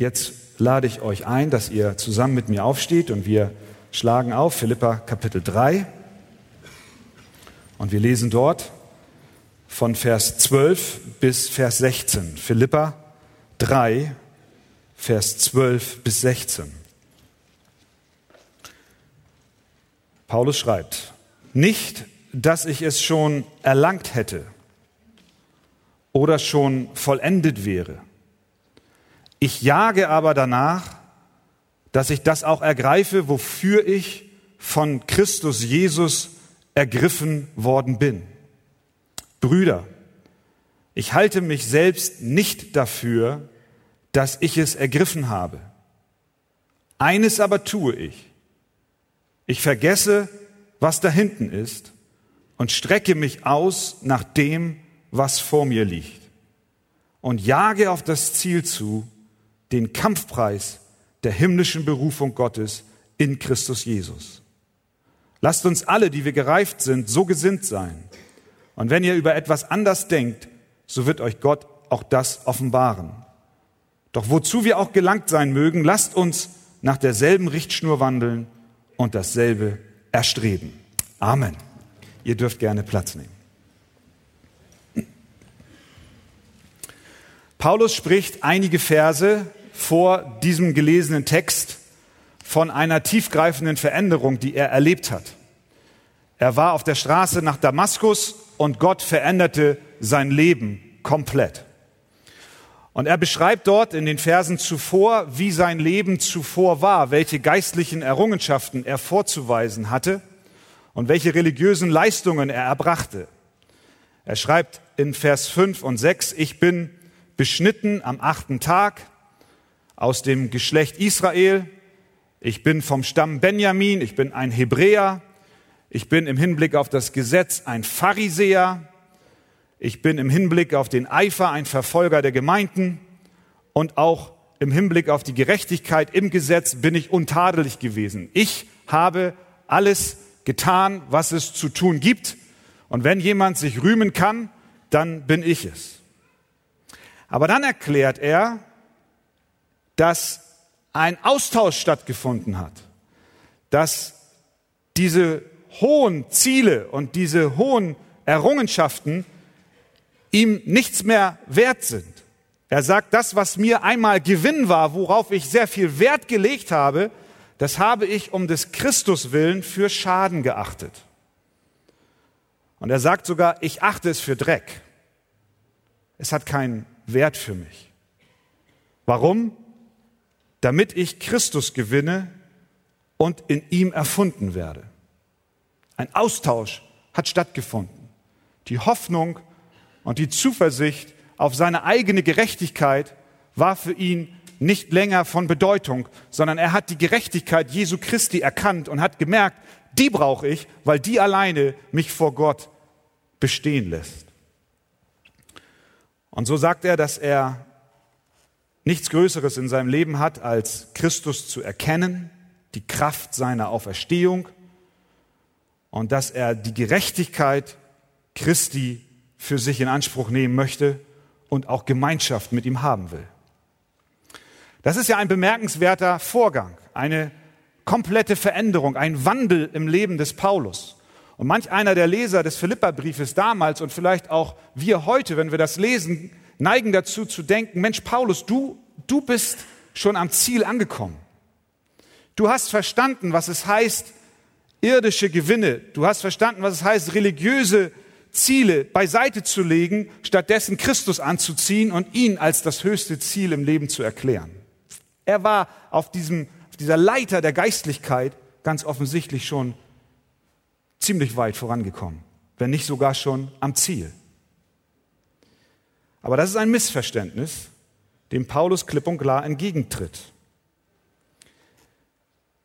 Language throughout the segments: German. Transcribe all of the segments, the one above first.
Jetzt lade ich euch ein, dass ihr zusammen mit mir aufsteht und wir schlagen auf Philippa Kapitel 3 und wir lesen dort von Vers 12 bis Vers 16. Philippa 3, Vers 12 bis 16. Paulus schreibt, nicht, dass ich es schon erlangt hätte oder schon vollendet wäre. Ich jage aber danach, dass ich das auch ergreife, wofür ich von Christus Jesus ergriffen worden bin. Brüder, ich halte mich selbst nicht dafür, dass ich es ergriffen habe. Eines aber tue ich. Ich vergesse, was da hinten ist und strecke mich aus nach dem, was vor mir liegt und jage auf das Ziel zu, den Kampfpreis der himmlischen Berufung Gottes in Christus Jesus. Lasst uns alle, die wir gereift sind, so gesinnt sein. Und wenn ihr über etwas anders denkt, so wird euch Gott auch das offenbaren. Doch wozu wir auch gelangt sein mögen, lasst uns nach derselben Richtschnur wandeln und dasselbe erstreben. Amen. Ihr dürft gerne Platz nehmen. Paulus spricht einige Verse vor diesem gelesenen Text von einer tiefgreifenden Veränderung, die er erlebt hat. Er war auf der Straße nach Damaskus und Gott veränderte sein Leben komplett. Und er beschreibt dort in den Versen zuvor, wie sein Leben zuvor war, welche geistlichen Errungenschaften er vorzuweisen hatte und welche religiösen Leistungen er erbrachte. Er schreibt in Vers 5 und 6, ich bin beschnitten am achten Tag aus dem Geschlecht Israel. Ich bin vom Stamm Benjamin. Ich bin ein Hebräer. Ich bin im Hinblick auf das Gesetz ein Pharisäer. Ich bin im Hinblick auf den Eifer ein Verfolger der Gemeinden. Und auch im Hinblick auf die Gerechtigkeit im Gesetz bin ich untadelig gewesen. Ich habe alles getan, was es zu tun gibt. Und wenn jemand sich rühmen kann, dann bin ich es. Aber dann erklärt er, dass ein Austausch stattgefunden hat, dass diese hohen Ziele und diese hohen Errungenschaften ihm nichts mehr wert sind. Er sagt, das, was mir einmal Gewinn war, worauf ich sehr viel Wert gelegt habe, das habe ich um des Christus willen für Schaden geachtet. Und er sagt sogar, ich achte es für Dreck. Es hat keinen Wert für mich. Warum? Damit ich Christus gewinne und in ihm erfunden werde. Ein Austausch hat stattgefunden. Die Hoffnung und die Zuversicht auf seine eigene Gerechtigkeit war für ihn nicht länger von Bedeutung, sondern er hat die Gerechtigkeit Jesu Christi erkannt und hat gemerkt, die brauche ich, weil die alleine mich vor Gott bestehen lässt. Und so sagt er, dass er nichts Größeres in seinem Leben hat, als Christus zu erkennen, die Kraft seiner Auferstehung und dass er die Gerechtigkeit Christi für sich in Anspruch nehmen möchte und auch Gemeinschaft mit ihm haben will. Das ist ja ein bemerkenswerter Vorgang, eine komplette Veränderung, ein Wandel im Leben des Paulus. Und manch einer der Leser des Philipperbriefes damals und vielleicht auch wir heute, wenn wir das lesen, neigen dazu zu denken, Mensch, Paulus, du, du bist schon am Ziel angekommen. Du hast verstanden, was es heißt, irdische Gewinne. Du hast verstanden, was es heißt, religiöse Ziele beiseite zu legen, stattdessen Christus anzuziehen und ihn als das höchste Ziel im Leben zu erklären. Er war auf, diesem, auf dieser Leiter der Geistlichkeit ganz offensichtlich schon ziemlich weit vorangekommen, wenn nicht sogar schon am Ziel. Aber das ist ein Missverständnis, dem Paulus klipp und klar entgegentritt.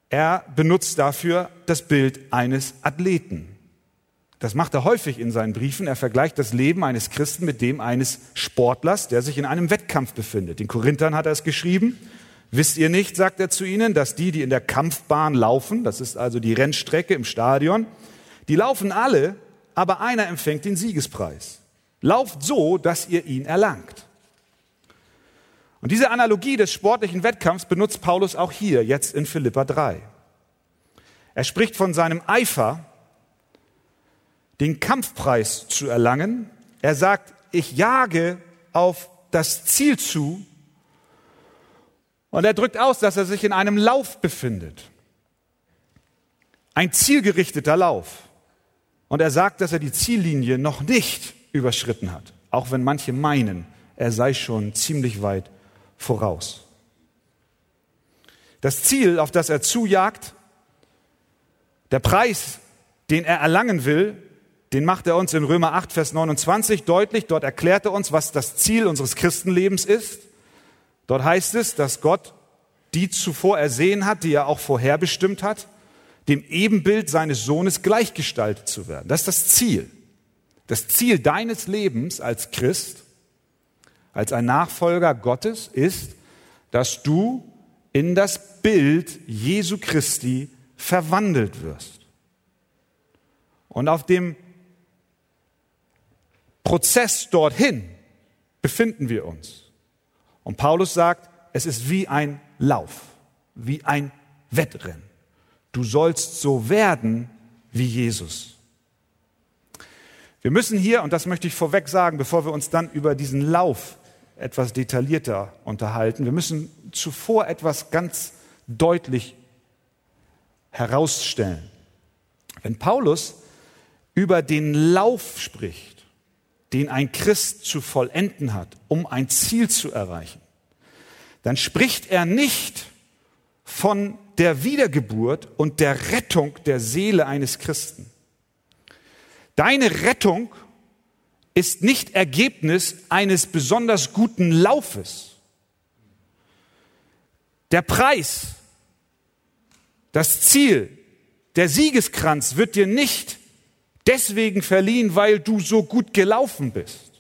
Er benutzt dafür das Bild eines Athleten. Das macht er häufig in seinen Briefen. Er vergleicht das Leben eines Christen mit dem eines Sportlers, der sich in einem Wettkampf befindet. Den Korinthern hat er es geschrieben. Wisst ihr nicht, sagt er zu ihnen, dass die, die in der Kampfbahn laufen, das ist also die Rennstrecke im Stadion, die laufen alle, aber einer empfängt den Siegespreis. Lauft so, dass ihr ihn erlangt. Und diese Analogie des sportlichen Wettkampfs benutzt Paulus auch hier, jetzt in Philippa 3. Er spricht von seinem Eifer, den Kampfpreis zu erlangen. Er sagt, ich jage auf das Ziel zu. Und er drückt aus, dass er sich in einem Lauf befindet. Ein zielgerichteter Lauf. Und er sagt, dass er die Ziellinie noch nicht überschritten hat, auch wenn manche meinen, er sei schon ziemlich weit voraus. Das Ziel, auf das er zujagt, der Preis, den er erlangen will, den macht er uns in Römer 8, Vers 29 deutlich. Dort erklärt er uns, was das Ziel unseres Christenlebens ist. Dort heißt es, dass Gott die zuvor ersehen hat, die er auch vorherbestimmt hat, dem Ebenbild seines Sohnes gleichgestaltet zu werden. Das ist das Ziel. Das Ziel deines Lebens als Christ, als ein Nachfolger Gottes ist, dass du in das Bild Jesu Christi verwandelt wirst. Und auf dem Prozess dorthin befinden wir uns. Und Paulus sagt, es ist wie ein Lauf, wie ein Wettrennen. Du sollst so werden wie Jesus. Wir müssen hier, und das möchte ich vorweg sagen, bevor wir uns dann über diesen Lauf etwas detaillierter unterhalten, wir müssen zuvor etwas ganz deutlich herausstellen. Wenn Paulus über den Lauf spricht, den ein Christ zu vollenden hat, um ein Ziel zu erreichen, dann spricht er nicht von der Wiedergeburt und der Rettung der Seele eines Christen. Deine Rettung ist nicht Ergebnis eines besonders guten Laufes. Der Preis, das Ziel, der Siegeskranz wird dir nicht deswegen verliehen, weil du so gut gelaufen bist,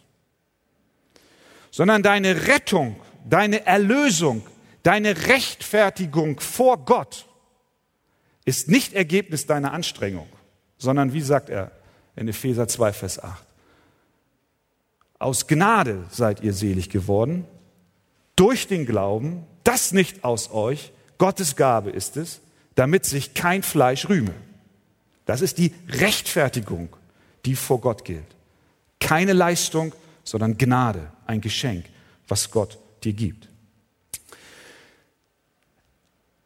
sondern deine Rettung, deine Erlösung, deine Rechtfertigung vor Gott ist nicht Ergebnis deiner Anstrengung, sondern wie sagt er in Epheser 2, Vers 8, aus Gnade seid ihr selig geworden, durch den Glauben, das nicht aus euch, Gottes Gabe ist es, damit sich kein Fleisch rühme. Das ist die Rechtfertigung, die vor Gott gilt. Keine Leistung, sondern Gnade, ein Geschenk, was Gott dir gibt.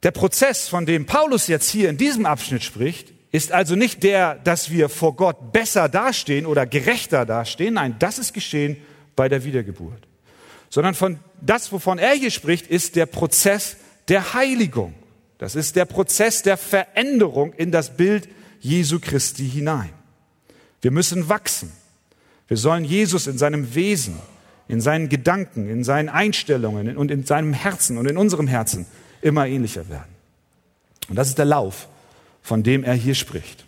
Der Prozess, von dem Paulus jetzt hier in diesem Abschnitt spricht, ist also nicht der, dass wir vor Gott besser dastehen oder gerechter dastehen. Nein, das ist geschehen bei der Wiedergeburt. Sondern von das, wovon er hier spricht, ist der Prozess der Heiligung. Das ist der Prozess der Veränderung in das Bild Jesu Christi hinein. Wir müssen wachsen. Wir sollen Jesus in seinem Wesen, in seinen Gedanken, in seinen Einstellungen und in seinem Herzen und in unserem Herzen immer ähnlicher werden. Und das ist der Lauf, von dem er hier spricht.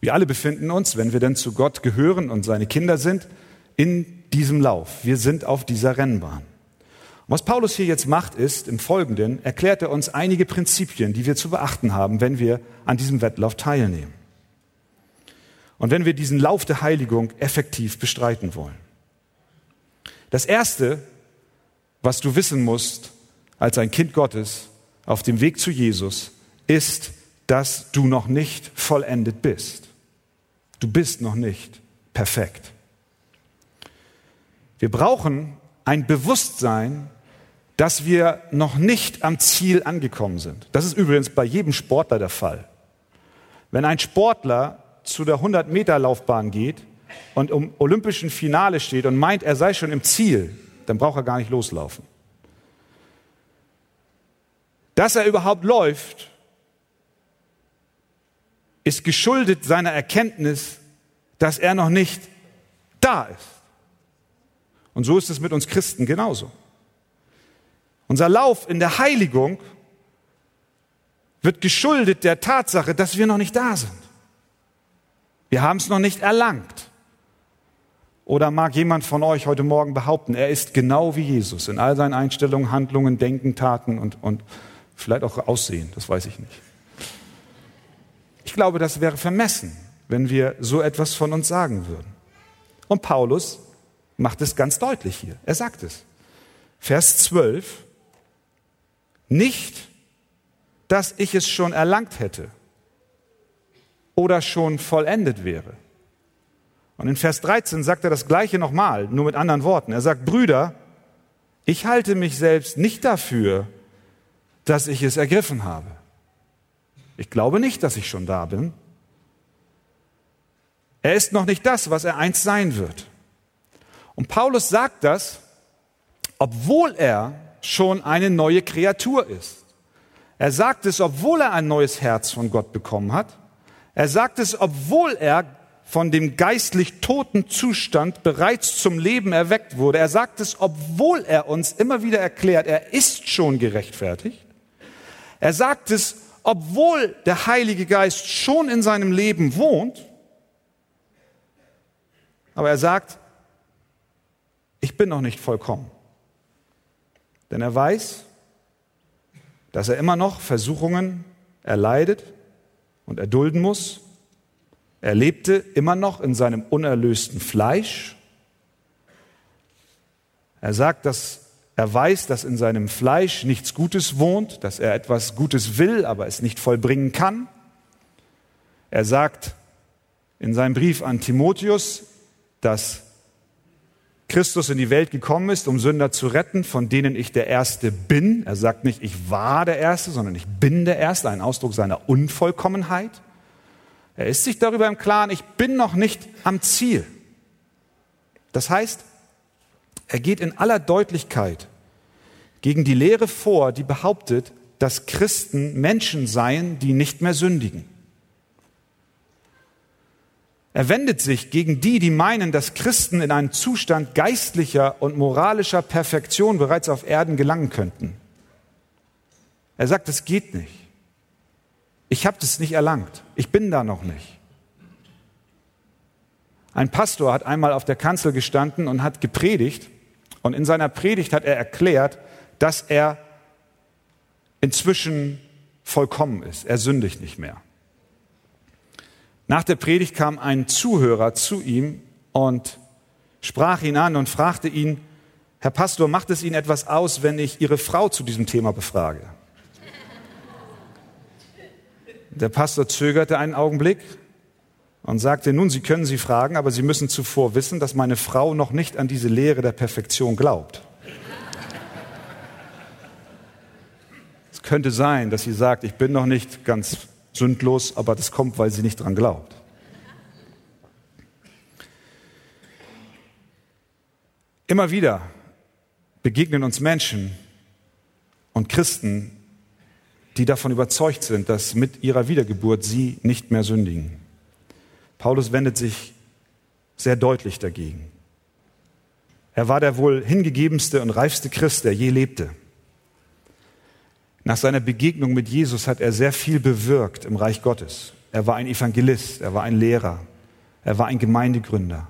Wir alle befinden uns, wenn wir denn zu Gott gehören und seine Kinder sind, in diesem Lauf. Wir sind auf dieser Rennbahn. Was Paulus hier jetzt macht, ist, im Folgenden erklärt er uns einige Prinzipien, die wir zu beachten haben, wenn wir an diesem Wettlauf teilnehmen. Und wenn wir diesen Lauf der Heiligung effektiv bestreiten wollen. Das Erste, was du wissen musst als ein Kind Gottes auf dem Weg zu Jesus, ist, dass du noch nicht vollendet bist. Du bist noch nicht perfekt. Wir brauchen ein Bewusstsein, dass wir noch nicht am Ziel angekommen sind. Das ist übrigens bei jedem Sportler der Fall. Wenn ein Sportler zu der 100-Meter-Laufbahn geht und im olympischen Finale steht und meint, er sei schon im Ziel, dann braucht er gar nicht loslaufen. Dass er überhaupt läuft, ist geschuldet seiner Erkenntnis, dass er noch nicht da ist. Und so ist es mit uns Christen genauso. Unser Lauf in der Heiligung wird geschuldet der Tatsache, dass wir noch nicht da sind. Wir haben es noch nicht erlangt. Oder mag jemand von euch heute Morgen behaupten, er ist genau wie Jesus in all seinen Einstellungen, Handlungen, Denken, Taten und, und vielleicht auch Aussehen, das weiß ich nicht. Ich glaube, das wäre vermessen, wenn wir so etwas von uns sagen würden. Und Paulus macht es ganz deutlich hier. Er sagt es. Vers 12, nicht, dass ich es schon erlangt hätte oder schon vollendet wäre. Und in Vers 13 sagt er das gleiche nochmal, nur mit anderen Worten. Er sagt, Brüder, ich halte mich selbst nicht dafür, dass ich es ergriffen habe. Ich glaube nicht, dass ich schon da bin. Er ist noch nicht das, was er einst sein wird. Und Paulus sagt das, obwohl er schon eine neue Kreatur ist. Er sagt es, obwohl er ein neues Herz von Gott bekommen hat. Er sagt es, obwohl er von dem geistlich toten Zustand bereits zum Leben erweckt wurde. Er sagt es, obwohl er uns immer wieder erklärt, er ist schon gerechtfertigt. Er sagt es, obwohl der Heilige Geist schon in seinem Leben wohnt. Aber er sagt, ich bin noch nicht vollkommen. Denn er weiß, dass er immer noch Versuchungen erleidet und erdulden muss. Er lebte immer noch in seinem unerlösten Fleisch. Er sagt, dass er weiß, dass in seinem Fleisch nichts Gutes wohnt, dass er etwas Gutes will, aber es nicht vollbringen kann. Er sagt in seinem Brief an Timotheus, dass Christus in die Welt gekommen ist, um Sünder zu retten, von denen ich der Erste bin. Er sagt nicht, ich war der Erste, sondern ich bin der Erste, ein Ausdruck seiner Unvollkommenheit. Er ist sich darüber im Klaren, ich bin noch nicht am Ziel. Das heißt, er geht in aller Deutlichkeit gegen die Lehre vor, die behauptet, dass Christen Menschen seien, die nicht mehr sündigen. Er wendet sich gegen die, die meinen, dass Christen in einen Zustand geistlicher und moralischer Perfektion bereits auf Erden gelangen könnten. Er sagt, es geht nicht. Ich habe das nicht erlangt. Ich bin da noch nicht. Ein Pastor hat einmal auf der Kanzel gestanden und hat gepredigt. Und in seiner Predigt hat er erklärt, dass er inzwischen vollkommen ist. Er sündigt nicht mehr. Nach der Predigt kam ein Zuhörer zu ihm und sprach ihn an und fragte ihn, Herr Pastor, macht es Ihnen etwas aus, wenn ich Ihre Frau zu diesem Thema befrage? Der Pastor zögerte einen Augenblick und sagte, nun, Sie können sie fragen, aber Sie müssen zuvor wissen, dass meine Frau noch nicht an diese Lehre der Perfektion glaubt. Es könnte sein, dass sie sagt, ich bin noch nicht ganz sündlos, aber das kommt, weil sie nicht dran glaubt. Immer wieder begegnen uns Menschen und Christen, die davon überzeugt sind, dass mit ihrer Wiedergeburt sie nicht mehr sündigen. Paulus wendet sich sehr deutlich dagegen. Er war der wohl hingegebenste und reifste Christ, der je lebte. Nach seiner Begegnung mit Jesus hat er sehr viel bewirkt im Reich Gottes. Er war ein Evangelist, er war ein Lehrer, er war ein Gemeindegründer,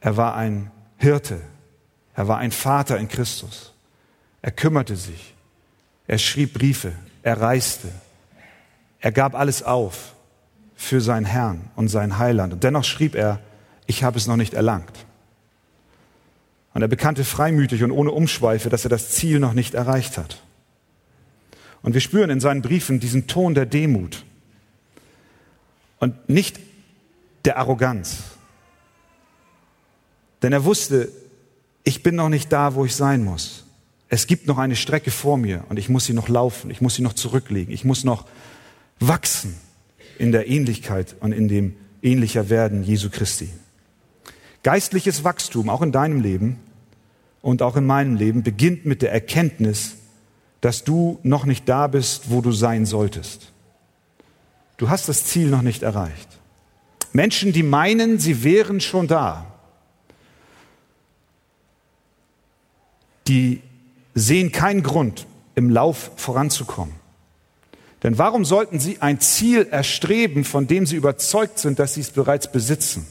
er war ein Hirte, er war ein Vater in Christus. Er kümmerte sich, er schrieb Briefe, er reiste, er gab alles auf für seinen Herrn und sein Heiland. Und dennoch schrieb er, ich habe es noch nicht erlangt. Und er bekannte freimütig und ohne Umschweife, dass er das Ziel noch nicht erreicht hat. Und wir spüren in seinen Briefen diesen Ton der Demut und nicht der Arroganz. Denn er wusste, ich bin noch nicht da, wo ich sein muss. Es gibt noch eine Strecke vor mir und ich muss sie noch laufen, ich muss sie noch zurücklegen, ich muss noch wachsen in der Ähnlichkeit und in dem ähnlicher Werden Jesu Christi. Geistliches Wachstum, auch in deinem Leben und auch in meinem Leben, beginnt mit der Erkenntnis, dass du noch nicht da bist, wo du sein solltest. Du hast das Ziel noch nicht erreicht. Menschen, die meinen, sie wären schon da, die sehen keinen Grund, im Lauf voranzukommen. Denn warum sollten sie ein Ziel erstreben, von dem sie überzeugt sind, dass sie es bereits besitzen?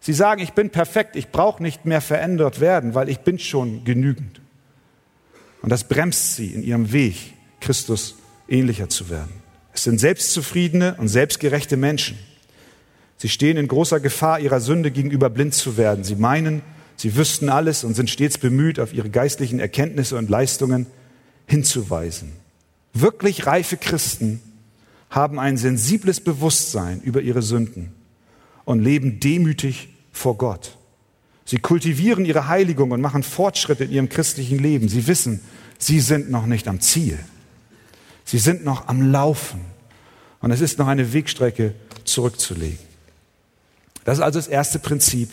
Sie sagen, ich bin perfekt, ich brauche nicht mehr verändert werden, weil ich bin schon genügend. Und das bremst sie in ihrem Weg, Christus ähnlicher zu werden. Es sind selbstzufriedene und selbstgerechte Menschen. Sie stehen in großer Gefahr, ihrer Sünde gegenüber blind zu werden. Sie meinen, sie wüssten alles und sind stets bemüht, auf ihre geistlichen Erkenntnisse und Leistungen hinzuweisen. Wirklich reife Christen haben ein sensibles Bewusstsein über ihre Sünden und leben demütig vor Gott. Sie kultivieren ihre Heiligung und machen Fortschritte in ihrem christlichen Leben. Sie wissen, sie sind noch nicht am Ziel. Sie sind noch am Laufen. Und es ist noch eine Wegstrecke zurückzulegen. Das ist also das erste Prinzip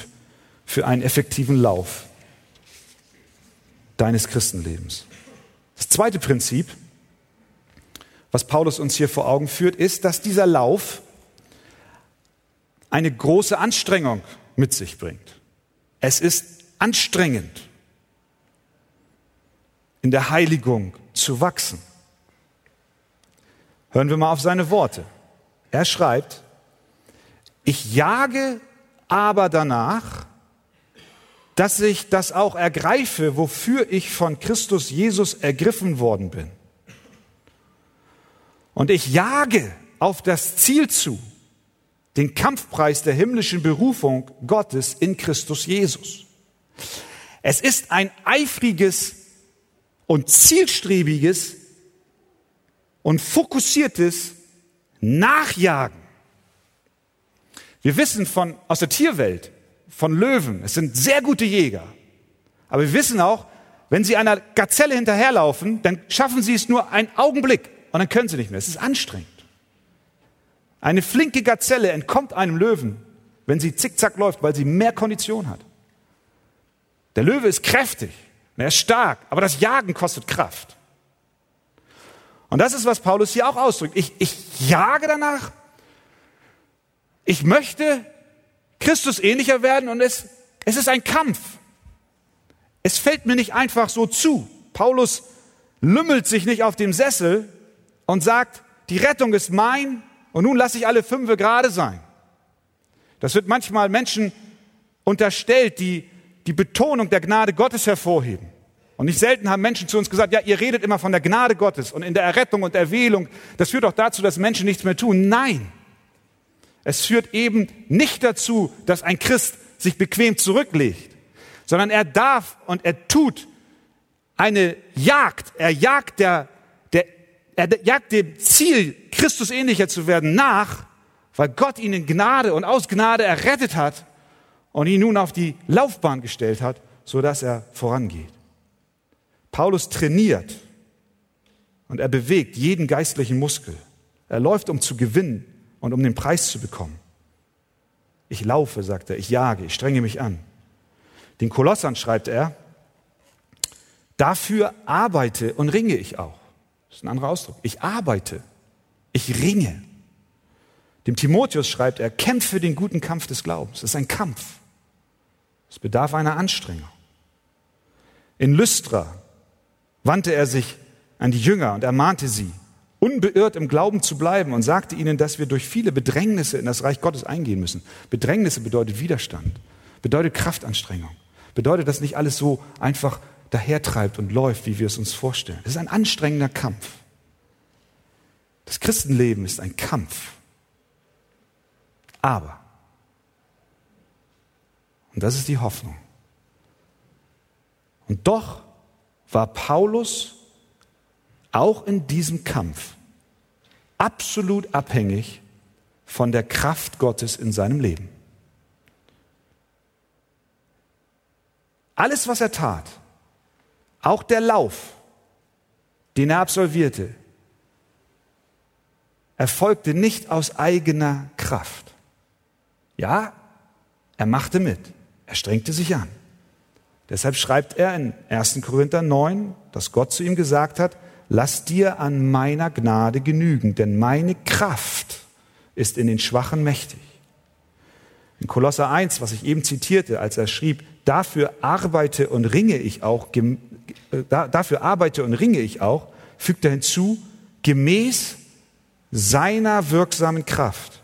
für einen effektiven Lauf deines Christenlebens. Das zweite Prinzip, was Paulus uns hier vor Augen führt, ist, dass dieser Lauf eine große Anstrengung mit sich bringt. Es ist anstrengend, in der Heiligung zu wachsen. Hören wir mal auf seine Worte. Er schreibt, ich jage aber danach, dass ich das auch ergreife, wofür ich von Christus Jesus ergriffen worden bin. Und ich jage auf das Ziel zu, den Kampfpreis der himmlischen Berufung Gottes in Christus Jesus. Es ist ein eifriges und zielstrebiges und fokussiertes Nachjagen. Wir wissen von, aus der Tierwelt, von Löwen, es sind sehr gute Jäger. Aber wir wissen auch, wenn sie einer Gazelle hinterherlaufen, dann schaffen sie es nur einen Augenblick und dann können sie nicht mehr. Es ist anstrengend. Eine flinke Gazelle entkommt einem Löwen, wenn sie zickzack läuft, weil sie mehr Kondition hat. Der Löwe ist kräftig, er ist stark, aber das Jagen kostet Kraft. Und das ist, was Paulus hier auch ausdrückt. Ich, ich jage danach. Ich möchte Christus ähnlicher werden und es, es ist ein Kampf. Es fällt mir nicht einfach so zu. Paulus lümmelt sich nicht auf dem Sessel und sagt, die Rettung ist mein, und nun lasse ich alle Fünfe gerade sein. Das wird manchmal Menschen unterstellt, die die Betonung der Gnade Gottes hervorheben. Und nicht selten haben Menschen zu uns gesagt, ja, ihr redet immer von der Gnade Gottes und in der Errettung und Erwählung. Das führt doch dazu, dass Menschen nichts mehr tun. Nein. Es führt eben nicht dazu, dass ein Christ sich bequem zurücklegt, sondern er darf und er tut eine Jagd. Er jagt der er jagt dem Ziel, Christus ähnlicher zu werden, nach, weil Gott ihn in Gnade und aus Gnade errettet hat und ihn nun auf die Laufbahn gestellt hat, so dass er vorangeht. Paulus trainiert und er bewegt jeden geistlichen Muskel. Er läuft, um zu gewinnen und um den Preis zu bekommen. Ich laufe, sagt er, ich jage, ich strenge mich an. Den Kolossern schreibt er, dafür arbeite und ringe ich auch. Das ist ein anderer Ausdruck. Ich arbeite. Ich ringe. Dem Timotheus schreibt er, kämpfe den guten Kampf des Glaubens. Das ist ein Kampf. Es bedarf einer Anstrengung. In Lystra wandte er sich an die Jünger und ermahnte sie, unbeirrt im Glauben zu bleiben und sagte ihnen, dass wir durch viele Bedrängnisse in das Reich Gottes eingehen müssen. Bedrängnisse bedeutet Widerstand, bedeutet Kraftanstrengung, bedeutet, dass nicht alles so einfach dahertreibt und läuft, wie wir es uns vorstellen. Es ist ein anstrengender Kampf. Das Christenleben ist ein Kampf. Aber, und das ist die Hoffnung, und doch war Paulus auch in diesem Kampf absolut abhängig von der Kraft Gottes in seinem Leben. Alles, was er tat, auch der Lauf, den er absolvierte, erfolgte nicht aus eigener Kraft. Ja, er machte mit, er strengte sich an. Deshalb schreibt er in 1. Korinther 9, dass Gott zu ihm gesagt hat, lass dir an meiner Gnade genügen, denn meine Kraft ist in den Schwachen mächtig. In Kolosser 1, was ich eben zitierte, als er schrieb, dafür arbeite und ringe ich auch, äh, dafür arbeite und ringe ich auch, fügt er hinzu, gemäß seiner wirksamen Kraft,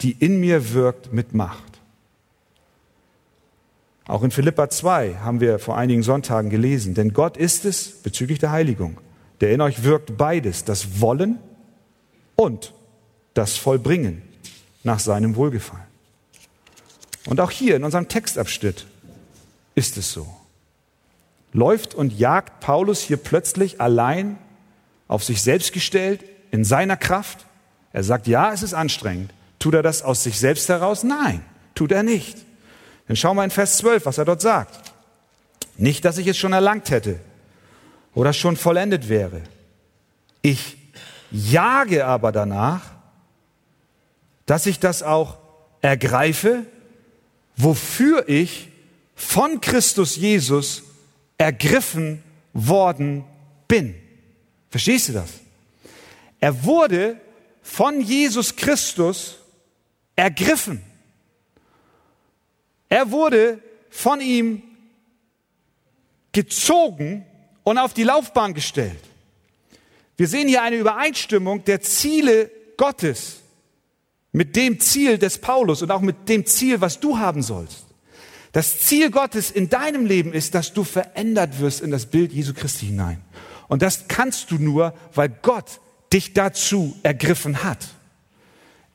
die in mir wirkt mit Macht. Auch in Philippa 2 haben wir vor einigen Sonntagen gelesen, denn Gott ist es bezüglich der Heiligung, der in euch wirkt beides, das Wollen und das Vollbringen nach seinem Wohlgefallen. Und auch hier in unserem Textabschnitt ist es so. Läuft und jagt Paulus hier plötzlich allein auf sich selbst gestellt, in seiner Kraft? Er sagt, ja, es ist anstrengend. Tut er das aus sich selbst heraus? Nein, tut er nicht. Dann schauen wir in Vers 12, was er dort sagt. Nicht, dass ich es schon erlangt hätte oder schon vollendet wäre. Ich jage aber danach, dass ich das auch ergreife, wofür ich von Christus Jesus ergriffen worden bin. Verstehst du das? Er wurde von Jesus Christus ergriffen. Er wurde von ihm gezogen und auf die Laufbahn gestellt. Wir sehen hier eine Übereinstimmung der Ziele Gottes mit dem Ziel des Paulus und auch mit dem Ziel, was du haben sollst. Das Ziel Gottes in deinem Leben ist, dass du verändert wirst in das Bild Jesu Christi hinein. Und das kannst du nur, weil Gott dich dazu ergriffen hat.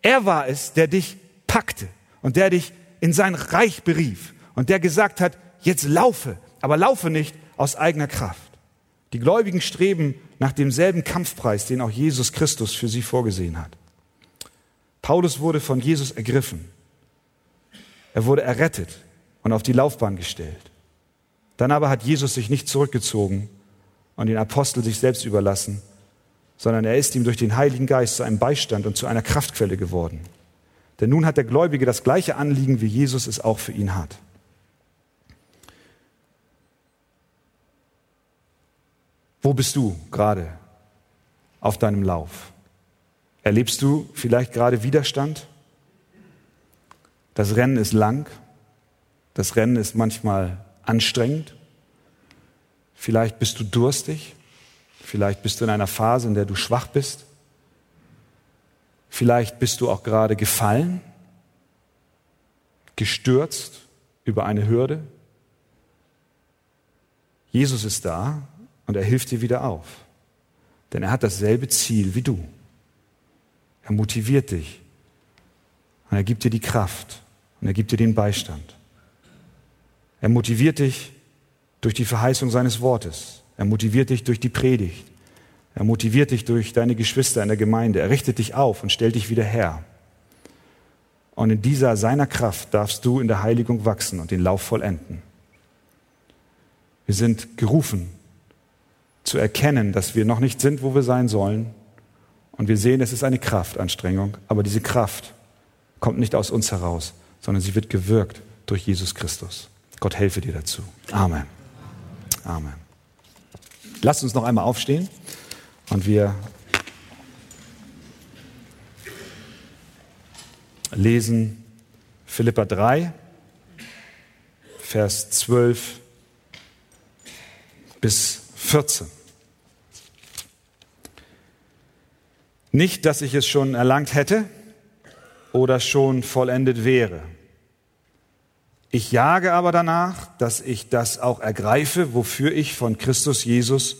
Er war es, der dich packte und der dich in sein Reich berief und der gesagt hat, jetzt laufe, aber laufe nicht aus eigener Kraft. Die Gläubigen streben nach demselben Kampfpreis, den auch Jesus Christus für sie vorgesehen hat. Paulus wurde von Jesus ergriffen. Er wurde errettet und auf die Laufbahn gestellt. Dann aber hat Jesus sich nicht zurückgezogen und den Apostel sich selbst überlassen, sondern er ist ihm durch den Heiligen Geist zu einem Beistand und zu einer Kraftquelle geworden. Denn nun hat der Gläubige das gleiche Anliegen, wie Jesus es auch für ihn hat. Wo bist du gerade auf deinem Lauf? Erlebst du vielleicht gerade Widerstand? Das Rennen ist lang, das Rennen ist manchmal anstrengend. Vielleicht bist du durstig, vielleicht bist du in einer Phase, in der du schwach bist. Vielleicht bist du auch gerade gefallen, gestürzt über eine Hürde. Jesus ist da und er hilft dir wieder auf. Denn er hat dasselbe Ziel wie du. Er motiviert dich und er gibt dir die Kraft und er gibt dir den Beistand. Er motiviert dich durch die Verheißung seines Wortes. Er motiviert dich durch die Predigt. Er motiviert dich durch deine Geschwister in der Gemeinde. Er richtet dich auf und stellt dich wieder her. Und in dieser seiner Kraft darfst du in der Heiligung wachsen und den Lauf vollenden. Wir sind gerufen zu erkennen, dass wir noch nicht sind, wo wir sein sollen. Und wir sehen, es ist eine Kraftanstrengung, aber diese Kraft kommt nicht aus uns heraus, sondern sie wird gewirkt durch Jesus Christus. Gott helfe dir dazu. Amen. Amen. Lasst uns noch einmal aufstehen. Und wir lesen Philippa 3, Vers 12 bis 14. Nicht, dass ich es schon erlangt hätte oder schon vollendet wäre. Ich jage aber danach, dass ich das auch ergreife, wofür ich von Christus Jesus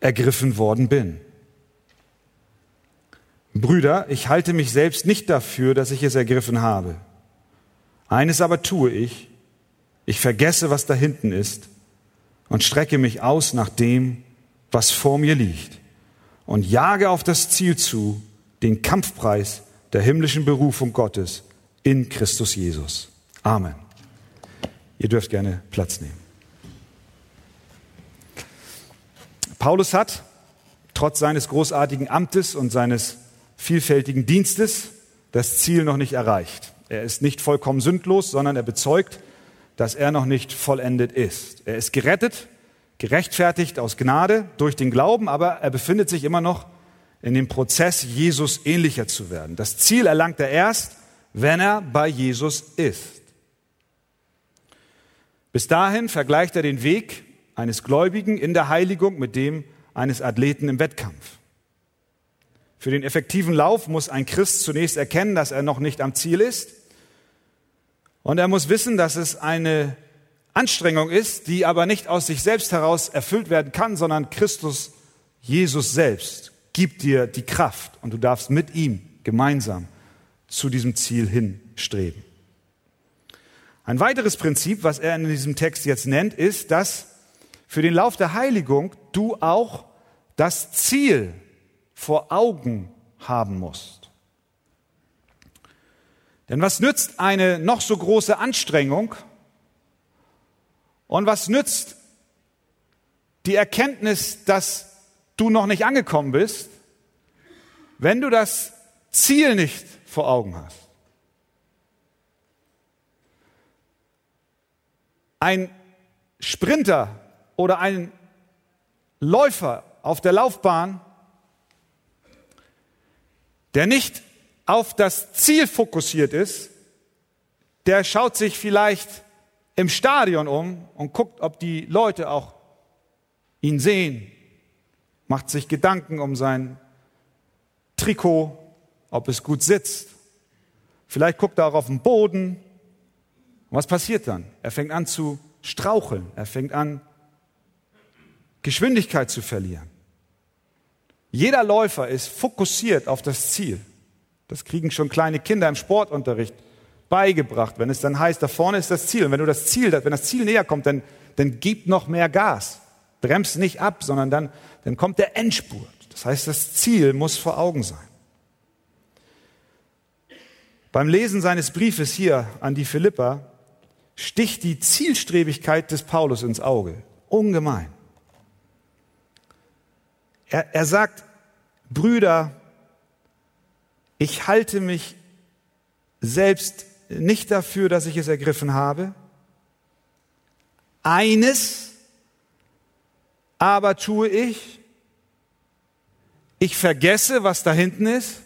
ergriffen worden bin. Brüder, ich halte mich selbst nicht dafür, dass ich es ergriffen habe. Eines aber tue ich, ich vergesse, was da hinten ist und strecke mich aus nach dem, was vor mir liegt und jage auf das Ziel zu, den Kampfpreis der himmlischen Berufung Gottes in Christus Jesus. Amen. Ihr dürft gerne Platz nehmen. Paulus hat, trotz seines großartigen Amtes und seines vielfältigen Dienstes, das Ziel noch nicht erreicht. Er ist nicht vollkommen sündlos, sondern er bezeugt, dass er noch nicht vollendet ist. Er ist gerettet, gerechtfertigt aus Gnade durch den Glauben, aber er befindet sich immer noch in dem Prozess, Jesus ähnlicher zu werden. Das Ziel erlangt er erst, wenn er bei Jesus ist. Bis dahin vergleicht er den Weg eines Gläubigen in der Heiligung mit dem eines Athleten im Wettkampf. Für den effektiven Lauf muss ein Christ zunächst erkennen, dass er noch nicht am Ziel ist. Und er muss wissen, dass es eine Anstrengung ist, die aber nicht aus sich selbst heraus erfüllt werden kann, sondern Christus, Jesus selbst, gibt dir die Kraft und du darfst mit ihm gemeinsam zu diesem Ziel hinstreben. Ein weiteres Prinzip, was er in diesem Text jetzt nennt, ist, dass für den Lauf der Heiligung du auch das Ziel vor Augen haben musst. Denn was nützt eine noch so große Anstrengung und was nützt die Erkenntnis, dass du noch nicht angekommen bist, wenn du das Ziel nicht vor Augen hast? Ein Sprinter oder ein Läufer auf der Laufbahn, der nicht auf das Ziel fokussiert ist, der schaut sich vielleicht im Stadion um und guckt, ob die Leute auch ihn sehen, macht sich Gedanken um sein Trikot, ob es gut sitzt. Vielleicht guckt er auch auf den Boden. Und was passiert dann? Er fängt an zu straucheln. Er fängt an, Geschwindigkeit zu verlieren. Jeder Läufer ist fokussiert auf das Ziel. Das kriegen schon kleine Kinder im Sportunterricht beigebracht, wenn es dann heißt, da vorne ist das Ziel. Und wenn du das Ziel, wenn das Ziel näher kommt, dann, dann gib noch mehr Gas. Bremst nicht ab, sondern dann, dann kommt der Endspurt. Das heißt, das Ziel muss vor Augen sein. Beim Lesen seines Briefes hier an die Philippa sticht die Zielstrebigkeit des Paulus ins Auge. Ungemein. Er, er sagt, Brüder, ich halte mich selbst nicht dafür, dass ich es ergriffen habe. Eines aber tue ich, ich vergesse, was da hinten ist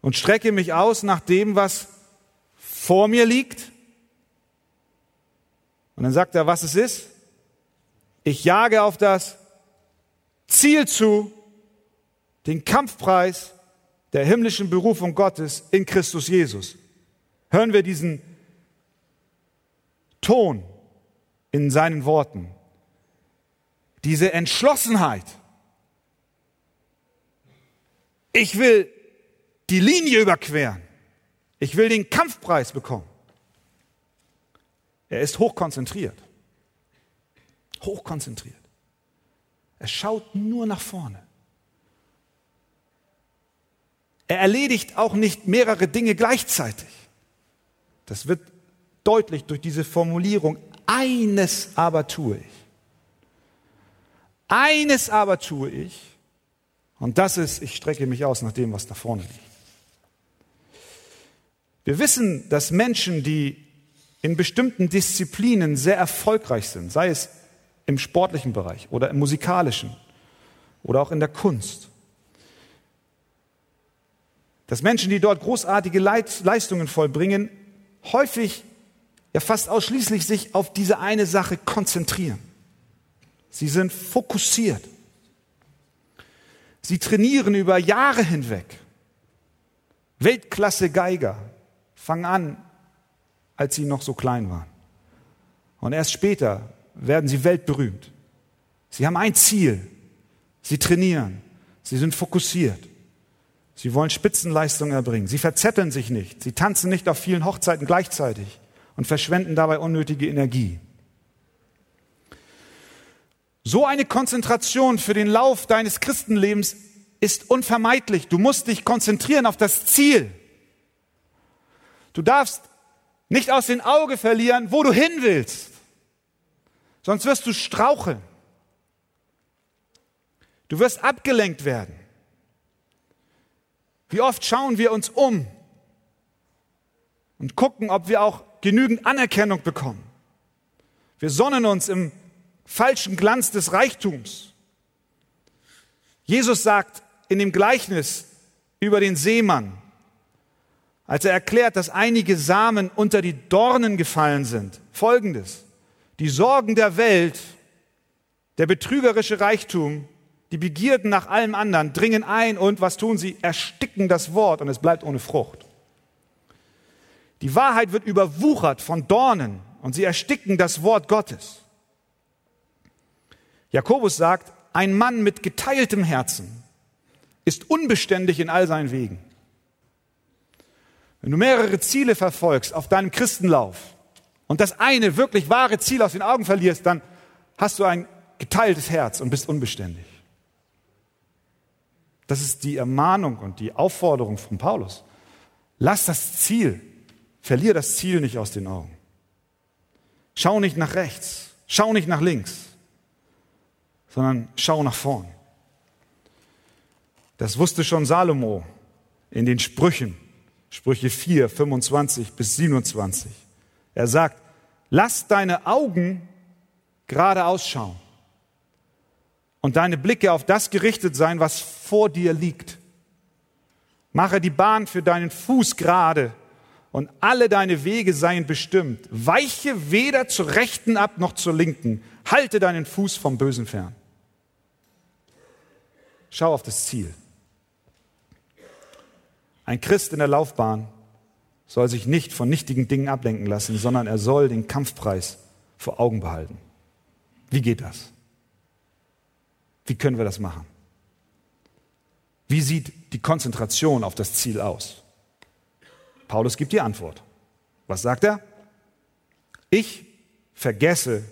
und strecke mich aus nach dem, was vor mir liegt. Und dann sagt er, was es ist. Ich jage auf das Ziel zu, den Kampfpreis der himmlischen Berufung Gottes in Christus Jesus. Hören wir diesen Ton in seinen Worten. Diese Entschlossenheit. Ich will die Linie überqueren. Ich will den Kampfpreis bekommen. Er ist hochkonzentriert. Hochkonzentriert. Er schaut nur nach vorne. Er erledigt auch nicht mehrere Dinge gleichzeitig. Das wird deutlich durch diese Formulierung. Eines aber tue ich. Eines aber tue ich. Und das ist, ich strecke mich aus nach dem, was da vorne liegt. Wir wissen, dass Menschen, die in bestimmten Disziplinen sehr erfolgreich sind, sei es im sportlichen Bereich oder im musikalischen oder auch in der Kunst. Dass Menschen, die dort großartige Leistungen vollbringen, häufig, ja fast ausschließlich sich auf diese eine Sache konzentrieren. Sie sind fokussiert. Sie trainieren über Jahre hinweg. Weltklasse Geiger fangen an, als sie noch so klein waren. Und erst später werden sie weltberühmt. Sie haben ein Ziel. Sie trainieren. Sie sind fokussiert. Sie wollen Spitzenleistungen erbringen. Sie verzetteln sich nicht. Sie tanzen nicht auf vielen Hochzeiten gleichzeitig und verschwenden dabei unnötige Energie. So eine Konzentration für den Lauf deines Christenlebens ist unvermeidlich. Du musst dich konzentrieren auf das Ziel. Du darfst nicht aus den Augen verlieren, wo du hin willst. Sonst wirst du straucheln. Du wirst abgelenkt werden. Wie oft schauen wir uns um und gucken, ob wir auch genügend Anerkennung bekommen. Wir sonnen uns im falschen Glanz des Reichtums. Jesus sagt in dem Gleichnis über den Seemann, als er erklärt, dass einige Samen unter die Dornen gefallen sind, folgendes. Die Sorgen der Welt, der betrügerische Reichtum, die Begierden nach allem anderen dringen ein und was tun sie? Ersticken das Wort und es bleibt ohne Frucht. Die Wahrheit wird überwuchert von Dornen und sie ersticken das Wort Gottes. Jakobus sagt, ein Mann mit geteiltem Herzen ist unbeständig in all seinen Wegen. Wenn du mehrere Ziele verfolgst auf deinem Christenlauf und das eine wirklich wahre Ziel aus den Augen verlierst, dann hast du ein geteiltes Herz und bist unbeständig. Das ist die Ermahnung und die Aufforderung von Paulus. Lass das Ziel, verlier das Ziel nicht aus den Augen. Schau nicht nach rechts, schau nicht nach links, sondern schau nach vorn. Das wusste schon Salomo in den Sprüchen, Sprüche 4, 25 bis 27. Er sagt, lass deine Augen gerade ausschauen und deine Blicke auf das gerichtet sein, was vor dir liegt. Mache die Bahn für deinen Fuß gerade und alle deine Wege seien bestimmt. Weiche weder zur rechten ab noch zur linken. Halte deinen Fuß vom Bösen fern. Schau auf das Ziel. Ein Christ in der Laufbahn soll sich nicht von nichtigen Dingen ablenken lassen, sondern er soll den Kampfpreis vor Augen behalten. Wie geht das? Wie können wir das machen? Wie sieht die Konzentration auf das Ziel aus? Paulus gibt die Antwort. Was sagt er? Ich vergesse,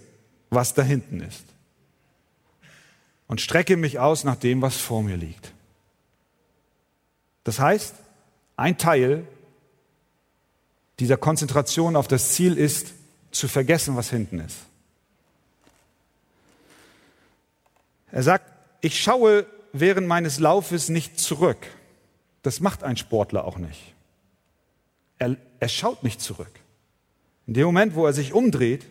was da hinten ist und strecke mich aus nach dem, was vor mir liegt. Das heißt, ein Teil dieser Konzentration auf das Ziel ist, zu vergessen, was hinten ist. Er sagt, ich schaue während meines Laufes nicht zurück. Das macht ein Sportler auch nicht. Er, er schaut nicht zurück. In dem Moment, wo er sich umdreht,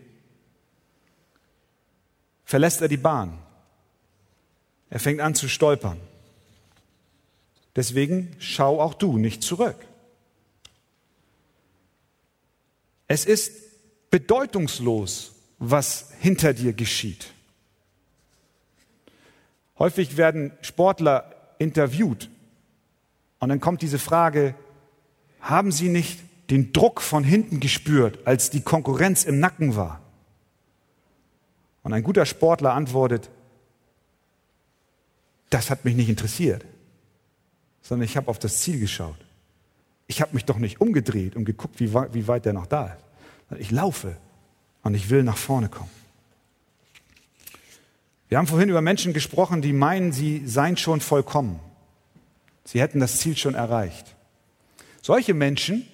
verlässt er die Bahn. Er fängt an zu stolpern. Deswegen schau auch du nicht zurück. Es ist bedeutungslos, was hinter dir geschieht. Häufig werden Sportler interviewt und dann kommt diese Frage, haben sie nicht den Druck von hinten gespürt, als die Konkurrenz im Nacken war? Und ein guter Sportler antwortet, das hat mich nicht interessiert, sondern ich habe auf das Ziel geschaut. Ich habe mich doch nicht umgedreht und geguckt, wie weit, wie weit der noch da ist. Ich laufe und ich will nach vorne kommen. Wir haben vorhin über Menschen gesprochen, die meinen, sie seien schon vollkommen. Sie hätten das Ziel schon erreicht. Solche Menschen,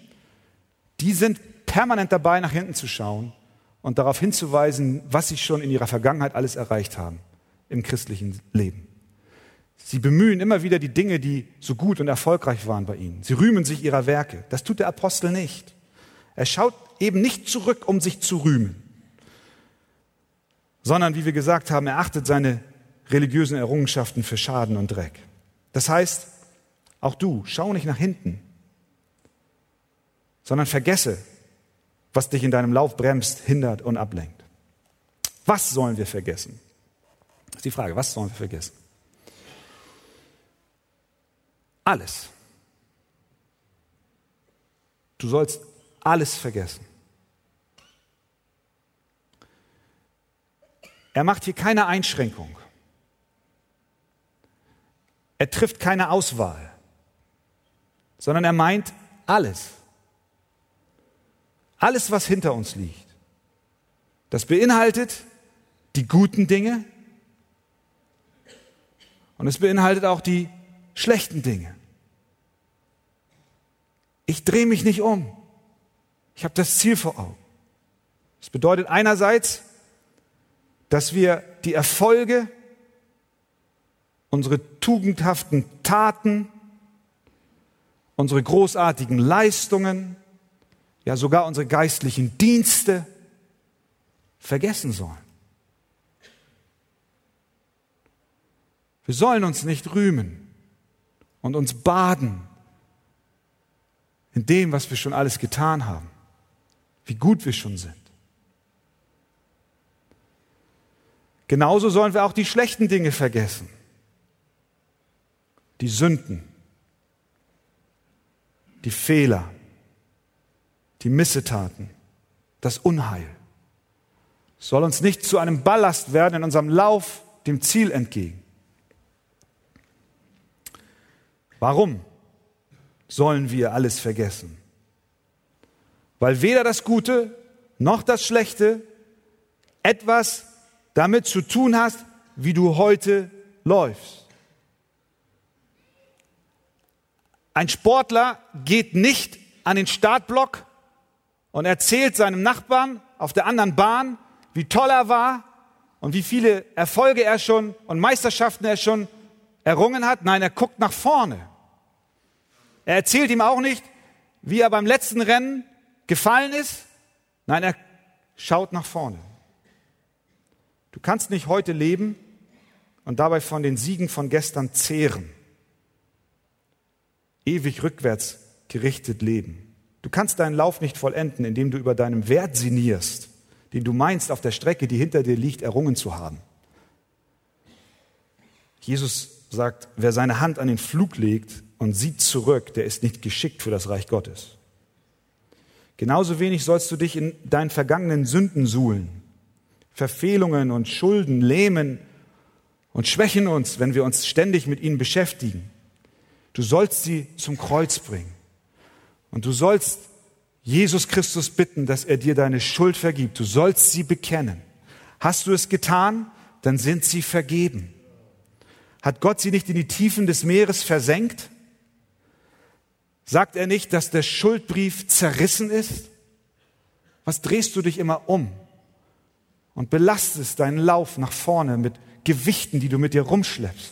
die sind permanent dabei, nach hinten zu schauen und darauf hinzuweisen, was sie schon in ihrer Vergangenheit alles erreicht haben im christlichen Leben. Sie bemühen immer wieder die Dinge, die so gut und erfolgreich waren bei ihnen. Sie rühmen sich ihrer Werke. Das tut der Apostel nicht. Er schaut eben nicht zurück, um sich zu rühmen, sondern, wie wir gesagt haben, er achtet seine religiösen Errungenschaften für Schaden und Dreck. Das heißt, auch du, schau nicht nach hinten, sondern vergesse, was dich in deinem Lauf bremst, hindert und ablenkt. Was sollen wir vergessen? Das ist die Frage, was sollen wir vergessen? Alles. Du sollst alles vergessen. Er macht hier keine Einschränkung. Er trifft keine Auswahl, sondern er meint alles. Alles, was hinter uns liegt. Das beinhaltet die guten Dinge und es beinhaltet auch die schlechten Dinge. Ich drehe mich nicht um. Ich habe das Ziel vor Augen. Das bedeutet einerseits, dass wir die Erfolge, unsere tugendhaften Taten, unsere großartigen Leistungen, ja sogar unsere geistlichen Dienste vergessen sollen. Wir sollen uns nicht rühmen und uns baden in dem, was wir schon alles getan haben, wie gut wir schon sind. Genauso sollen wir auch die schlechten Dinge vergessen, die Sünden, die Fehler, die Missetaten, das Unheil. Soll uns nicht zu einem Ballast werden in unserem Lauf dem Ziel entgegen. Warum sollen wir alles vergessen? weil weder das Gute noch das Schlechte etwas damit zu tun hast, wie du heute läufst. Ein Sportler geht nicht an den Startblock und erzählt seinem Nachbarn auf der anderen Bahn, wie toll er war und wie viele Erfolge er schon und Meisterschaften er schon errungen hat. Nein, er guckt nach vorne. Er erzählt ihm auch nicht, wie er beim letzten Rennen gefallen ist. Nein, er schaut nach vorne. Du kannst nicht heute leben und dabei von den Siegen von gestern zehren. Ewig rückwärts gerichtet leben. Du kannst deinen Lauf nicht vollenden, indem du über deinem Wert sinnierst, den du meinst, auf der Strecke, die hinter dir liegt, errungen zu haben. Jesus sagt, wer seine Hand an den Flug legt und sieht zurück, der ist nicht geschickt für das Reich Gottes. Genauso wenig sollst du dich in deinen vergangenen Sünden suhlen. Verfehlungen und Schulden lähmen und schwächen uns, wenn wir uns ständig mit ihnen beschäftigen. Du sollst sie zum Kreuz bringen. Und du sollst Jesus Christus bitten, dass er dir deine Schuld vergibt. Du sollst sie bekennen. Hast du es getan, dann sind sie vergeben. Hat Gott sie nicht in die Tiefen des Meeres versenkt? Sagt er nicht, dass der Schuldbrief zerrissen ist? Was drehst du dich immer um und belastest deinen Lauf nach vorne mit Gewichten, die du mit dir rumschleppst?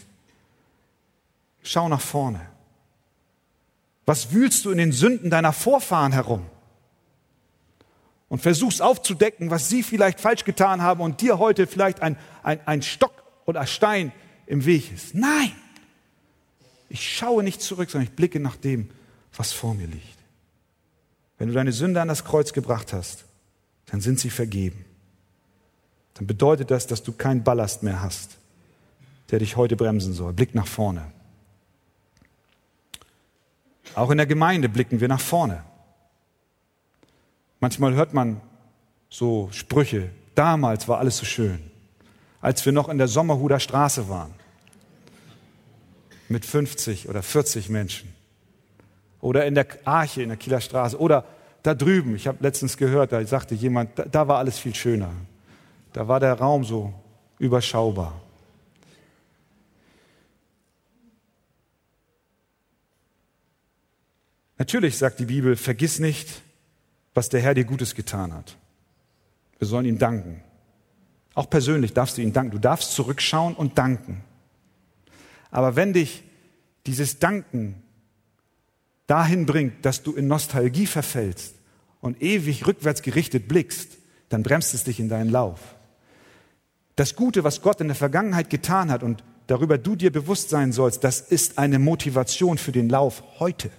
Schau nach vorne. Was wühlst du in den Sünden deiner Vorfahren herum? Und versuchst aufzudecken, was sie vielleicht falsch getan haben und dir heute vielleicht ein, ein, ein Stock oder Stein im Weg ist. Nein! Ich schaue nicht zurück, sondern ich blicke nach dem, was vor mir liegt. Wenn du deine Sünde an das Kreuz gebracht hast, dann sind sie vergeben. Dann bedeutet das, dass du keinen Ballast mehr hast, der dich heute bremsen soll. Blick nach vorne. Auch in der Gemeinde blicken wir nach vorne. Manchmal hört man so Sprüche, damals war alles so schön, als wir noch in der Sommerhuder Straße waren, mit 50 oder 40 Menschen. Oder in der Arche in der Kieler Straße. Oder da drüben, ich habe letztens gehört, da sagte jemand, da, da war alles viel schöner. Da war der Raum so überschaubar. Natürlich sagt die Bibel, vergiss nicht, was der Herr dir Gutes getan hat. Wir sollen ihm danken. Auch persönlich darfst du ihm danken. Du darfst zurückschauen und danken. Aber wenn dich dieses Danken dahin bringt, dass du in Nostalgie verfällst und ewig rückwärts gerichtet blickst, dann bremst es dich in deinen Lauf. Das Gute, was Gott in der Vergangenheit getan hat und darüber du dir bewusst sein sollst, das ist eine Motivation für den Lauf heute.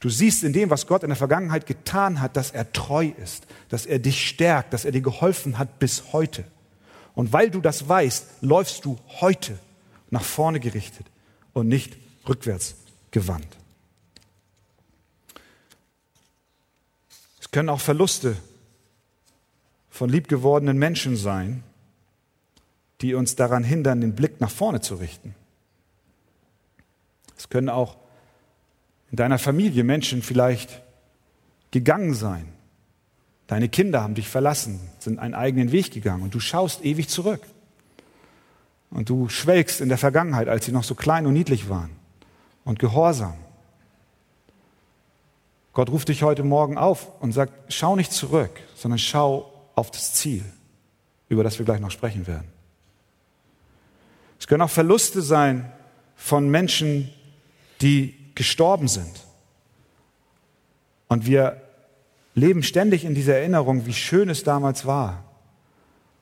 Du siehst in dem, was Gott in der Vergangenheit getan hat, dass er treu ist, dass er dich stärkt, dass er dir geholfen hat bis heute. Und weil du das weißt, läufst du heute nach vorne gerichtet und nicht rückwärts gewandt. Können auch Verluste von liebgewordenen Menschen sein, die uns daran hindern, den Blick nach vorne zu richten. Es können auch in deiner Familie Menschen vielleicht gegangen sein. Deine Kinder haben dich verlassen, sind einen eigenen Weg gegangen und du schaust ewig zurück. Und du schwelgst in der Vergangenheit, als sie noch so klein und niedlich waren und gehorsam. Gott ruft dich heute Morgen auf und sagt, schau nicht zurück, sondern schau auf das Ziel, über das wir gleich noch sprechen werden. Es können auch Verluste sein von Menschen, die gestorben sind. Und wir leben ständig in dieser Erinnerung, wie schön es damals war.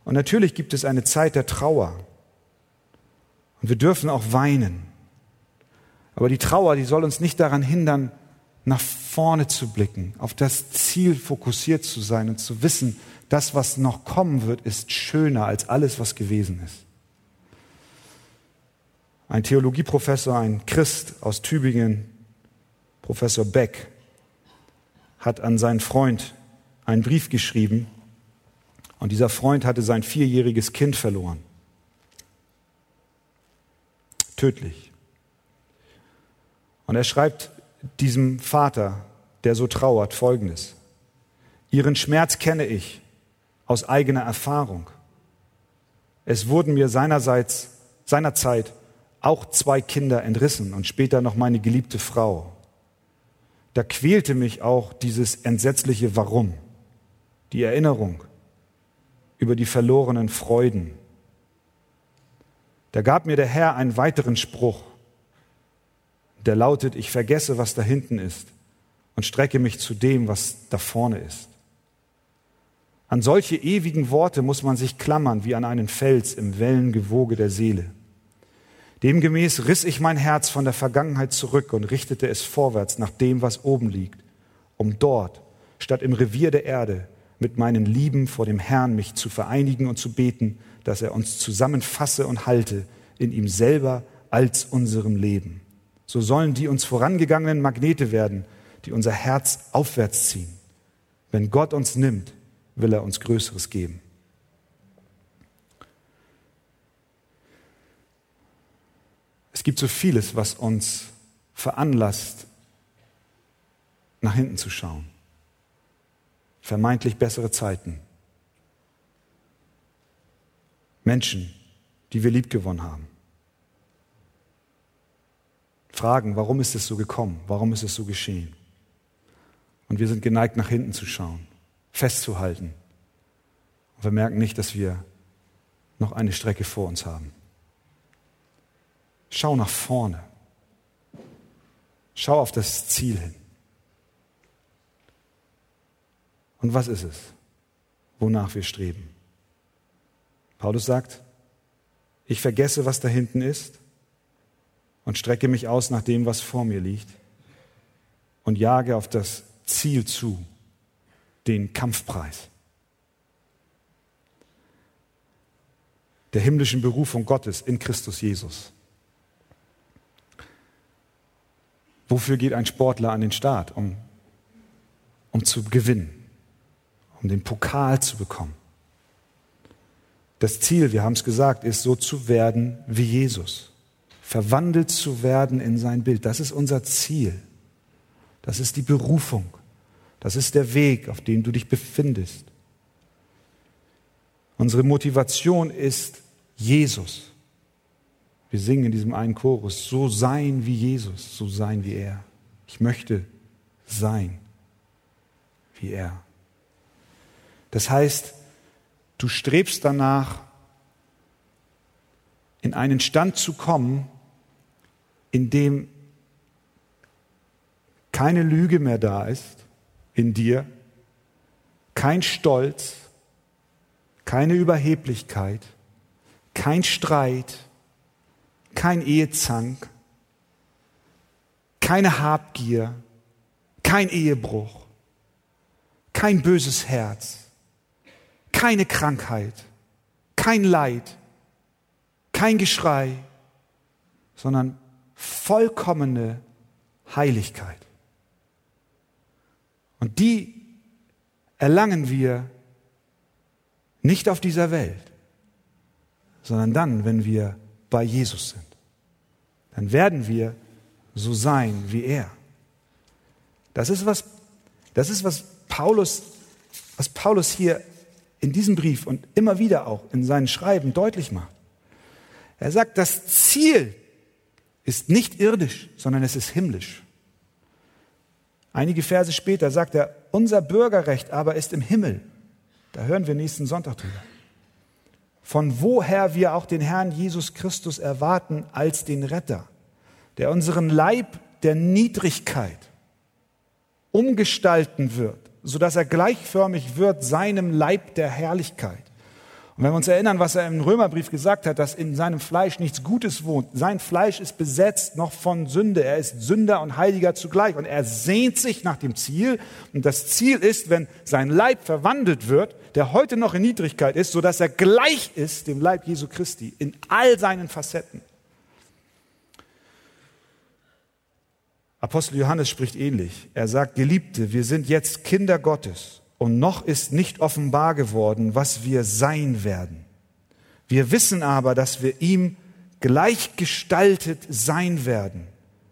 Und natürlich gibt es eine Zeit der Trauer. Und wir dürfen auch weinen. Aber die Trauer, die soll uns nicht daran hindern, nach vorne zu blicken, auf das Ziel fokussiert zu sein und zu wissen, das, was noch kommen wird, ist schöner als alles, was gewesen ist. Ein Theologieprofessor, ein Christ aus Tübingen, Professor Beck, hat an seinen Freund einen Brief geschrieben und dieser Freund hatte sein vierjähriges Kind verloren. Tödlich. Und er schreibt diesem Vater, der so trauert, Folgendes. Ihren Schmerz kenne ich aus eigener Erfahrung. Es wurden mir seinerseits, seinerzeit auch zwei Kinder entrissen und später noch meine geliebte Frau. Da quälte mich auch dieses entsetzliche Warum, die Erinnerung über die verlorenen Freuden. Da gab mir der Herr einen weiteren Spruch, der lautet, ich vergesse, was da hinten ist und strecke mich zu dem, was da vorne ist. An solche ewigen Worte muss man sich klammern wie an einen Fels im Wellengewoge der Seele. Demgemäß riss ich mein Herz von der Vergangenheit zurück und richtete es vorwärts nach dem, was oben liegt, um dort, statt im Revier der Erde, mit meinen Lieben vor dem Herrn mich zu vereinigen und zu beten, dass er uns zusammenfasse und halte in ihm selber als unserem Leben. So sollen die uns vorangegangenen Magnete werden, die unser Herz aufwärts ziehen. Wenn Gott uns nimmt, will er uns Größeres geben. Es gibt so vieles, was uns veranlasst, nach hinten zu schauen. Vermeintlich bessere Zeiten. Menschen, die wir liebgewonnen haben. Fragen, warum ist es so gekommen? Warum ist es so geschehen? Und wir sind geneigt, nach hinten zu schauen festzuhalten. Und wir merken nicht, dass wir noch eine Strecke vor uns haben. Schau nach vorne. Schau auf das Ziel hin. Und was ist es, wonach wir streben? Paulus sagt, ich vergesse, was da hinten ist und strecke mich aus nach dem, was vor mir liegt und jage auf das Ziel zu, den Kampfpreis. Der himmlischen Berufung Gottes in Christus Jesus. Wofür geht ein Sportler an den Start? Um, um zu gewinnen, um den Pokal zu bekommen. Das Ziel, wir haben es gesagt, ist so zu werden wie Jesus. Verwandelt zu werden in sein Bild. Das ist unser Ziel. Das ist die Berufung. Das ist der Weg, auf dem du dich befindest. Unsere Motivation ist Jesus. Wir singen in diesem einen Chorus, so sein wie Jesus, so sein wie er. Ich möchte sein wie er. Das heißt, du strebst danach, in einen Stand zu kommen, in dem keine Lüge mehr da ist, in dir, kein Stolz, keine Überheblichkeit, kein Streit, kein Ehezank, keine Habgier, kein Ehebruch, kein böses Herz, keine Krankheit, kein Leid, kein Geschrei, sondern vollkommene Heiligkeit. Und die erlangen wir nicht auf dieser Welt, sondern dann, wenn wir bei Jesus sind. Dann werden wir so sein wie er. Das ist was, das ist was Paulus, was Paulus hier in diesem Brief und immer wieder auch in seinen Schreiben deutlich macht. Er sagt, das Ziel ist nicht irdisch, sondern es ist himmlisch. Einige Verse später sagt er, unser Bürgerrecht aber ist im Himmel. Da hören wir nächsten Sonntag drüber. Von woher wir auch den Herrn Jesus Christus erwarten als den Retter, der unseren Leib der Niedrigkeit umgestalten wird, sodass er gleichförmig wird seinem Leib der Herrlichkeit und wenn wir uns erinnern, was er im Römerbrief gesagt hat, dass in seinem Fleisch nichts Gutes wohnt. Sein Fleisch ist besetzt noch von Sünde. Er ist Sünder und Heiliger zugleich. Und er sehnt sich nach dem Ziel. Und das Ziel ist, wenn sein Leib verwandelt wird, der heute noch in Niedrigkeit ist, so dass er gleich ist dem Leib Jesu Christi in all seinen Facetten. Apostel Johannes spricht ähnlich. Er sagt, Geliebte, wir sind jetzt Kinder Gottes und noch ist nicht offenbar geworden, was wir sein werden. Wir wissen aber, dass wir ihm gleichgestaltet sein werden,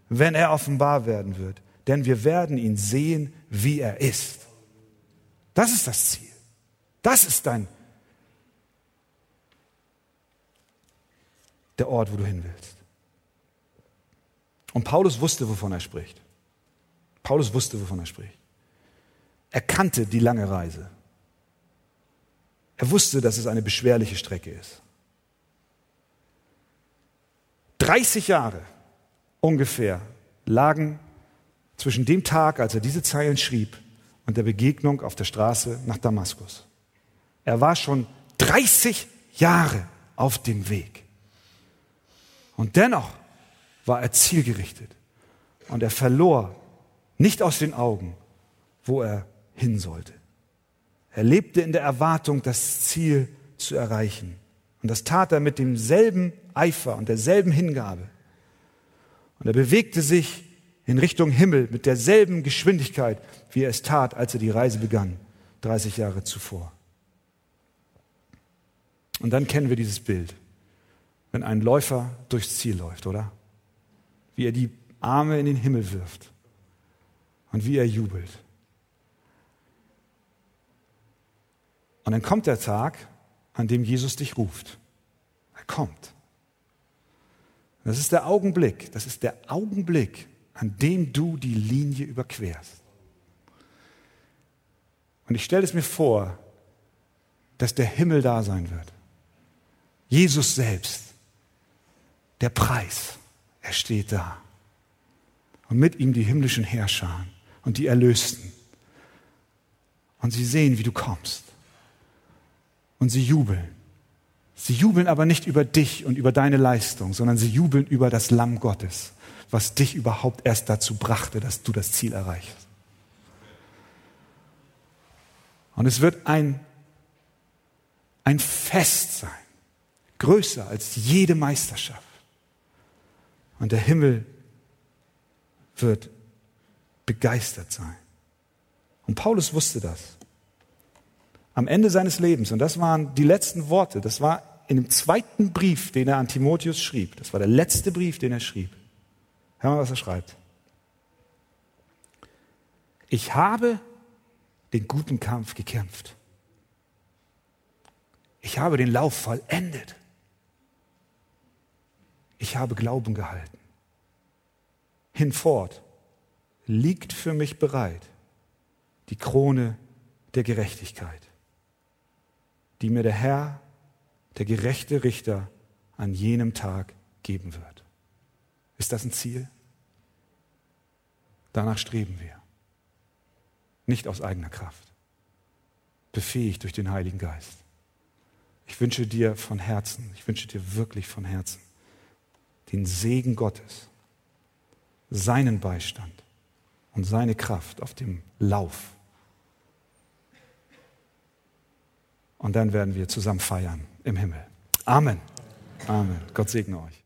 wenn er offenbar werden wird. Denn wir werden ihn sehen, wie er ist. Das ist das Ziel. Das ist dein der Ort, wo du hin willst. Und Paulus wusste, wovon er spricht. Paulus wusste, wovon er spricht. Er kannte die lange Reise. Er wusste, dass es eine beschwerliche Strecke ist. 30 Jahre ungefähr lagen zwischen dem Tag, als er diese Zeilen schrieb, und der Begegnung auf der Straße nach Damaskus. Er war schon 30 Jahre auf dem Weg. Und dennoch war er zielgerichtet. Und er verlor nicht aus den Augen, wo er hin sollte. Er lebte in der Erwartung, das Ziel zu erreichen. Und das tat er mit demselben Eifer und derselben Hingabe. Und er bewegte sich in Richtung Himmel mit derselben Geschwindigkeit, wie er es tat, als er die Reise begann, 30 Jahre zuvor. Und dann kennen wir dieses Bild, wenn ein Läufer durchs Ziel läuft, oder? Wie er die Arme in den Himmel wirft und wie er jubelt. Und dann kommt der Tag, an dem Jesus dich ruft. Er kommt. Das ist der Augenblick, das ist der Augenblick, an dem du die Linie überquerst. Und ich stelle es mir vor, dass der Himmel da sein wird. Jesus selbst, der Preis, er steht da. Und mit ihm die himmlischen Herrscher und die Erlösten. Und sie sehen, wie du kommst. Und sie jubeln. Sie jubeln aber nicht über dich und über deine Leistung, sondern sie jubeln über das Lamm Gottes, was dich überhaupt erst dazu brachte, dass du das Ziel erreichst. Und es wird ein, ein Fest sein, größer als jede Meisterschaft. Und der Himmel wird begeistert sein. Und Paulus wusste das. Am Ende seines Lebens, und das waren die letzten Worte, das war in dem zweiten Brief, den er an Timotheus schrieb. Das war der letzte Brief, den er schrieb. Hör mal, was er schreibt. Ich habe den guten Kampf gekämpft. Ich habe den Lauf vollendet. Ich habe Glauben gehalten. Hinfort liegt für mich bereit die Krone der Gerechtigkeit, die mir der Herr, der gerechte Richter, an jenem Tag geben wird. Ist das ein Ziel? Danach streben wir. Nicht aus eigener Kraft, befähigt durch den Heiligen Geist. Ich wünsche dir von Herzen, ich wünsche dir wirklich von Herzen den Segen Gottes, seinen Beistand und seine Kraft auf dem Lauf. Und dann werden wir zusammen feiern im Himmel. Amen. Amen. Gott segne euch.